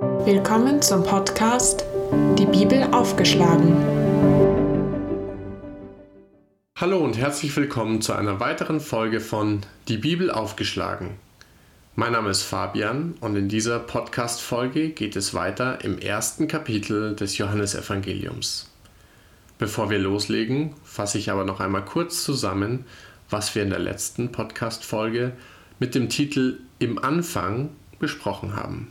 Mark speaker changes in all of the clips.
Speaker 1: Willkommen zum Podcast Die Bibel aufgeschlagen.
Speaker 2: Hallo und herzlich willkommen zu einer weiteren Folge von Die Bibel aufgeschlagen. Mein Name ist Fabian und in dieser Podcast-Folge geht es weiter im ersten Kapitel des Johannesevangeliums. Bevor wir loslegen, fasse ich aber noch einmal kurz zusammen, was wir in der letzten Podcast-Folge mit dem Titel Im Anfang besprochen haben.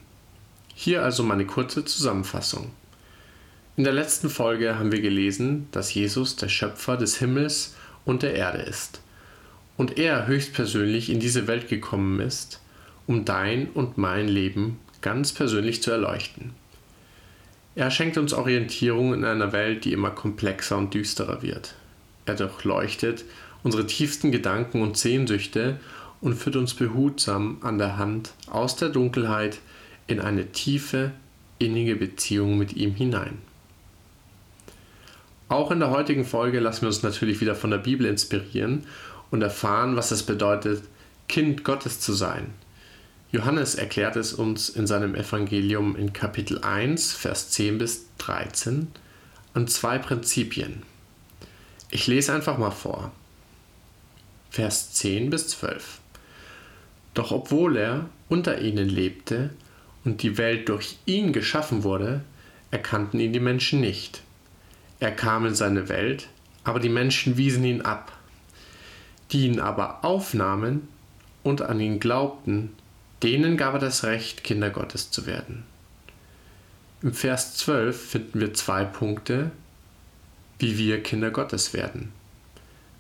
Speaker 2: Hier also meine kurze Zusammenfassung. In der letzten Folge haben wir gelesen, dass Jesus der Schöpfer des Himmels und der Erde ist und er höchstpersönlich in diese Welt gekommen ist, um dein und mein Leben ganz persönlich zu erleuchten. Er schenkt uns Orientierung in einer Welt, die immer komplexer und düsterer wird. Er durchleuchtet unsere tiefsten Gedanken und Sehnsüchte und führt uns behutsam an der Hand aus der Dunkelheit in eine tiefe, innige Beziehung mit ihm hinein. Auch in der heutigen Folge lassen wir uns natürlich wieder von der Bibel inspirieren und erfahren, was es bedeutet, Kind Gottes zu sein. Johannes erklärt es uns in seinem Evangelium in Kapitel 1, Vers 10 bis 13 an zwei Prinzipien. Ich lese einfach mal vor. Vers 10 bis 12. Doch obwohl er unter ihnen lebte und die Welt durch ihn geschaffen wurde, erkannten ihn die Menschen nicht. Er kam in seine Welt, aber die Menschen wiesen ihn ab. Die ihn aber aufnahmen und an ihn glaubten, denen gab er das Recht, Kinder Gottes zu werden. Im Vers 12 finden wir zwei Punkte, wie wir Kinder Gottes werden,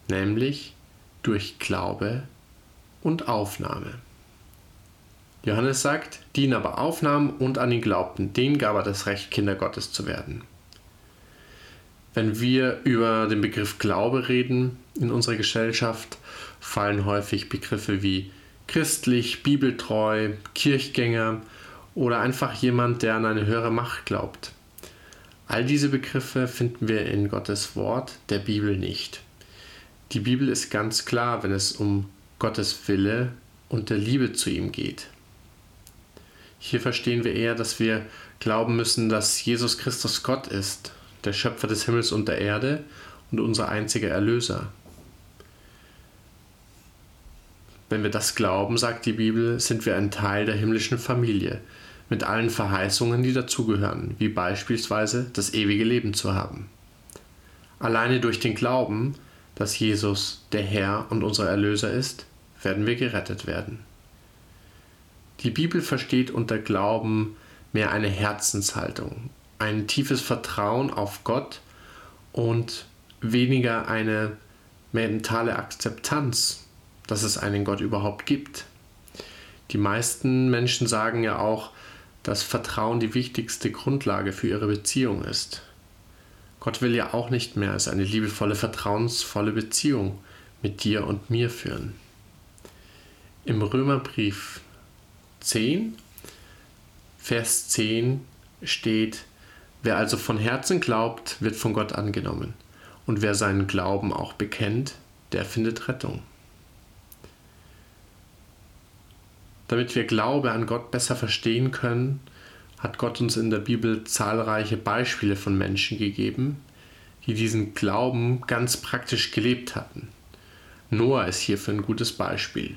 Speaker 2: nämlich durch Glaube und Aufnahme. Johannes sagt, die ihn aber aufnahmen und an ihn glaubten, denen gab er das Recht, Kinder Gottes zu werden. Wenn wir über den Begriff Glaube reden in unserer Gesellschaft, fallen häufig Begriffe wie christlich, bibeltreu, Kirchgänger oder einfach jemand, der an eine höhere Macht glaubt. All diese Begriffe finden wir in Gottes Wort, der Bibel nicht. Die Bibel ist ganz klar, wenn es um Gottes Wille und der Liebe zu ihm geht. Hier verstehen wir eher, dass wir glauben müssen, dass Jesus Christus Gott ist, der Schöpfer des Himmels und der Erde und unser einziger Erlöser. Wenn wir das glauben, sagt die Bibel, sind wir ein Teil der himmlischen Familie, mit allen Verheißungen, die dazugehören, wie beispielsweise das ewige Leben zu haben. Alleine durch den Glauben dass Jesus der Herr und unser Erlöser ist, werden wir gerettet werden. Die Bibel versteht unter Glauben mehr eine Herzenshaltung, ein tiefes Vertrauen auf Gott und weniger eine mentale Akzeptanz, dass es einen Gott überhaupt gibt. Die meisten Menschen sagen ja auch, dass Vertrauen die wichtigste Grundlage für ihre Beziehung ist. Gott will ja auch nicht mehr als eine liebevolle, vertrauensvolle Beziehung mit dir und mir führen. Im Römerbrief 10, Vers 10 steht, wer also von Herzen glaubt, wird von Gott angenommen. Und wer seinen Glauben auch bekennt, der findet Rettung. Damit wir Glaube an Gott besser verstehen können, hat Gott uns in der Bibel zahlreiche Beispiele von Menschen gegeben, die diesen Glauben ganz praktisch gelebt hatten. Noah ist hierfür ein gutes Beispiel.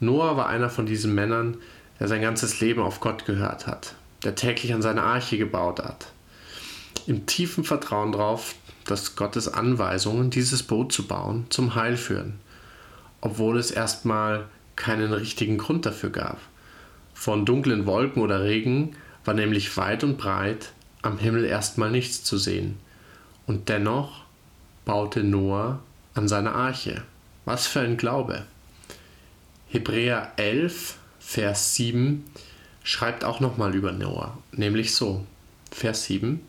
Speaker 2: Noah war einer von diesen Männern, der sein ganzes Leben auf Gott gehört hat, der täglich an seine Arche gebaut hat. Im tiefen Vertrauen darauf, dass Gottes Anweisungen, dieses Boot zu bauen, zum Heil führen, obwohl es erstmal keinen richtigen Grund dafür gab. Von dunklen Wolken oder Regen war nämlich weit und breit am Himmel erstmal nichts zu sehen. Und dennoch baute Noah an seine Arche. Was für ein Glaube. Hebräer 11, Vers 7 schreibt auch nochmal über Noah, nämlich so, Vers 7,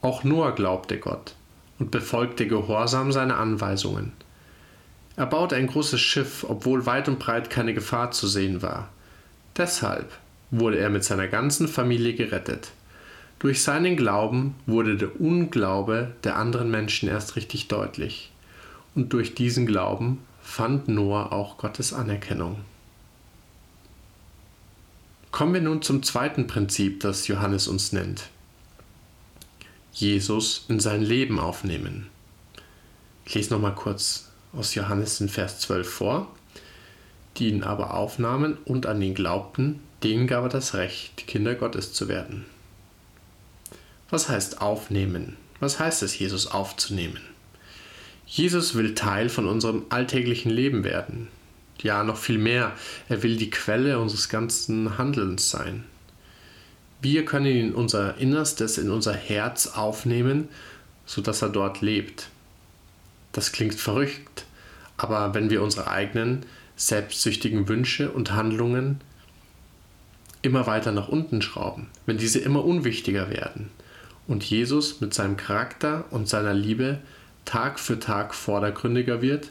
Speaker 2: auch Noah glaubte Gott und befolgte gehorsam seine Anweisungen. Er baute ein großes Schiff, obwohl weit und breit keine Gefahr zu sehen war. Deshalb wurde er mit seiner ganzen Familie gerettet. Durch seinen Glauben wurde der Unglaube der anderen Menschen erst richtig deutlich. Und durch diesen Glauben fand Noah auch Gottes Anerkennung. Kommen wir nun zum zweiten Prinzip, das Johannes uns nennt. Jesus in sein Leben aufnehmen. Ich lese nochmal kurz aus Johannes in Vers 12 vor. Die ihn aber aufnahmen und an ihn glaubten, denen gab er das Recht, Kinder Gottes zu werden. Was heißt aufnehmen? Was heißt es, Jesus aufzunehmen? Jesus will Teil von unserem alltäglichen Leben werden. Ja, noch viel mehr. Er will die Quelle unseres ganzen Handelns sein. Wir können ihn in unser Innerstes, in unser Herz aufnehmen, sodass er dort lebt. Das klingt verrückt, aber wenn wir unsere eigenen selbstsüchtigen Wünsche und Handlungen immer weiter nach unten schrauben, wenn diese immer unwichtiger werden und Jesus mit seinem Charakter und seiner Liebe Tag für Tag vordergründiger wird,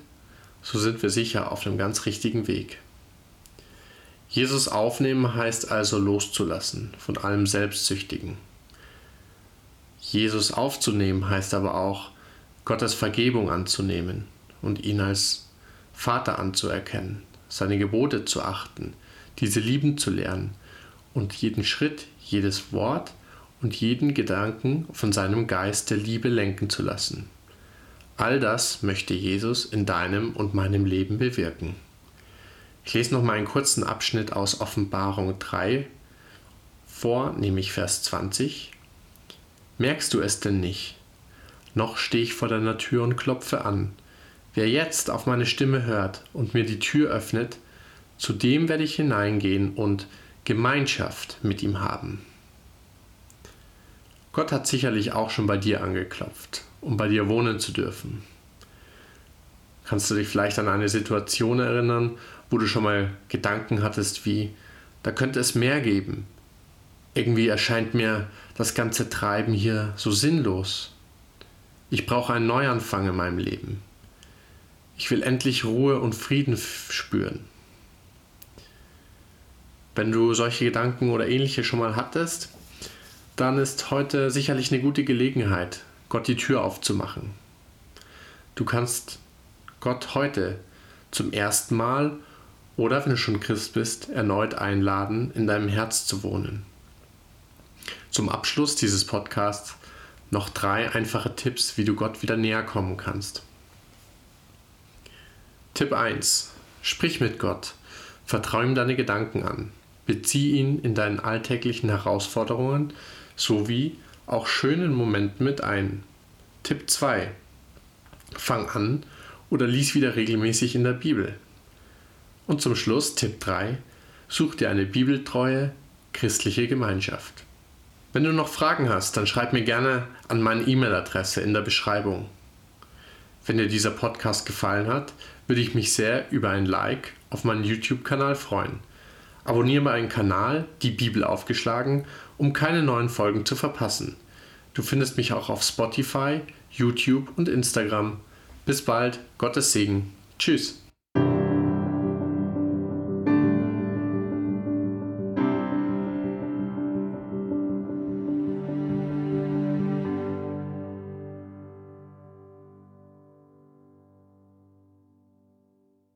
Speaker 2: so sind wir sicher auf dem ganz richtigen Weg. Jesus aufnehmen heißt also loszulassen von allem Selbstsüchtigen. Jesus aufzunehmen heißt aber auch, Gottes Vergebung anzunehmen und ihn als Vater anzuerkennen, seine Gebote zu achten, diese lieben zu lernen und jeden Schritt, jedes Wort und jeden Gedanken von seinem Geist der Liebe lenken zu lassen. All das möchte Jesus in deinem und meinem Leben bewirken. Ich lese noch mal einen kurzen Abschnitt aus Offenbarung 3 vor, nämlich Vers 20. Merkst du es denn nicht? Noch stehe ich vor deiner Tür und klopfe an. Wer jetzt auf meine Stimme hört und mir die Tür öffnet, zu dem werde ich hineingehen und Gemeinschaft mit ihm haben. Gott hat sicherlich auch schon bei dir angeklopft, um bei dir wohnen zu dürfen. Kannst du dich vielleicht an eine Situation erinnern, wo du schon mal Gedanken hattest wie, da könnte es mehr geben. Irgendwie erscheint mir das ganze Treiben hier so sinnlos. Ich brauche einen Neuanfang in meinem Leben. Ich will endlich Ruhe und Frieden spüren. Wenn du solche Gedanken oder ähnliche schon mal hattest, dann ist heute sicherlich eine gute Gelegenheit, Gott die Tür aufzumachen. Du kannst Gott heute zum ersten Mal oder wenn du schon Christ bist, erneut einladen, in deinem Herz zu wohnen. Zum Abschluss dieses Podcasts noch drei einfache Tipps, wie du Gott wieder näher kommen kannst. Tipp 1. Sprich mit Gott. Vertraue ihm deine Gedanken an. Bezieh ihn in deinen alltäglichen Herausforderungen sowie auch schönen Momenten mit ein. Tipp 2. Fang an oder lies wieder regelmäßig in der Bibel. Und zum Schluss Tipp 3. Such dir eine bibeltreue christliche Gemeinschaft. Wenn du noch Fragen hast, dann schreib mir gerne an meine E-Mail-Adresse in der Beschreibung. Wenn dir dieser Podcast gefallen hat, würde ich mich sehr über ein Like auf meinen YouTube-Kanal freuen. Abonniere meinen Kanal Die Bibel aufgeschlagen, um keine neuen Folgen zu verpassen. Du findest mich auch auf Spotify, YouTube und Instagram. Bis bald, Gottes Segen. Tschüss.